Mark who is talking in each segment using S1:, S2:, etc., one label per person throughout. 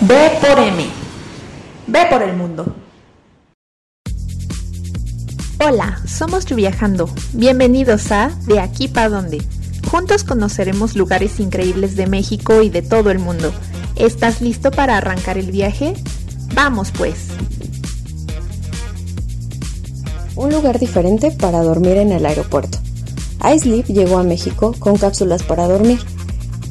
S1: B por M. B por el mundo.
S2: Hola, somos Viajando. Bienvenidos a De aquí para dónde. Juntos conoceremos lugares increíbles de México y de todo el mundo. ¿Estás listo para arrancar el viaje? Vamos pues.
S3: Un lugar diferente para dormir en el aeropuerto. iSleep llegó a México con cápsulas para dormir.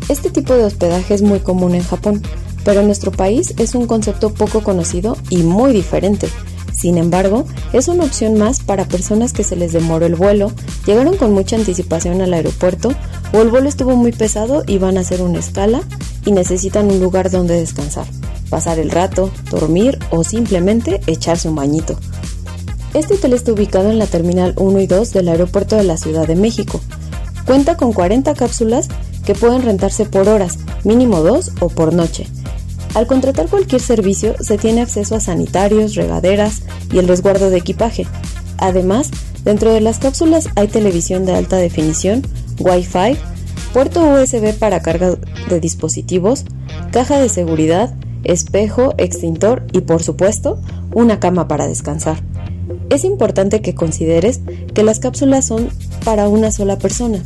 S3: Este tipo de hospedaje es muy común en Japón, pero en nuestro país es un concepto poco conocido y muy diferente. Sin embargo, es una opción más para personas que se les demoró el vuelo, llegaron con mucha anticipación al aeropuerto o el vuelo estuvo muy pesado y van a hacer una escala y necesitan un lugar donde descansar, pasar el rato, dormir o simplemente echarse un bañito. Este hotel está ubicado en la Terminal 1 y 2 del Aeropuerto de la Ciudad de México. Cuenta con 40 cápsulas que pueden rentarse por horas, mínimo dos o por noche. Al contratar cualquier servicio se tiene acceso a sanitarios, regaderas y el resguardo de equipaje. Además, dentro de las cápsulas hay televisión de alta definición, Wi-Fi, puerto USB para carga de dispositivos, caja de seguridad, espejo, extintor y por supuesto una cama para descansar. Es importante que consideres que las cápsulas son para una sola persona.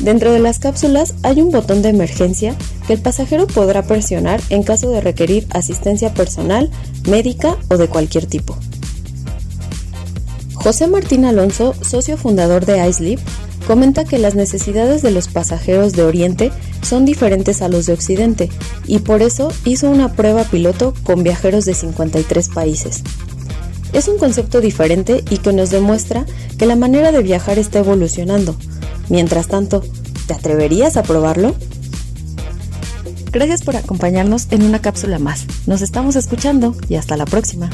S3: Dentro de las cápsulas hay un botón de emergencia el pasajero podrá presionar en caso de requerir asistencia personal, médica o de cualquier tipo. José Martín Alonso, socio fundador de iSleep, comenta que las necesidades de los pasajeros de Oriente son diferentes a los de Occidente y por eso hizo una prueba piloto con viajeros de 53 países. Es un concepto diferente y que nos demuestra que la manera de viajar está evolucionando, Mientras tanto, ¿te atreverías a probarlo? Gracias por acompañarnos en una cápsula más. Nos estamos escuchando y hasta la próxima.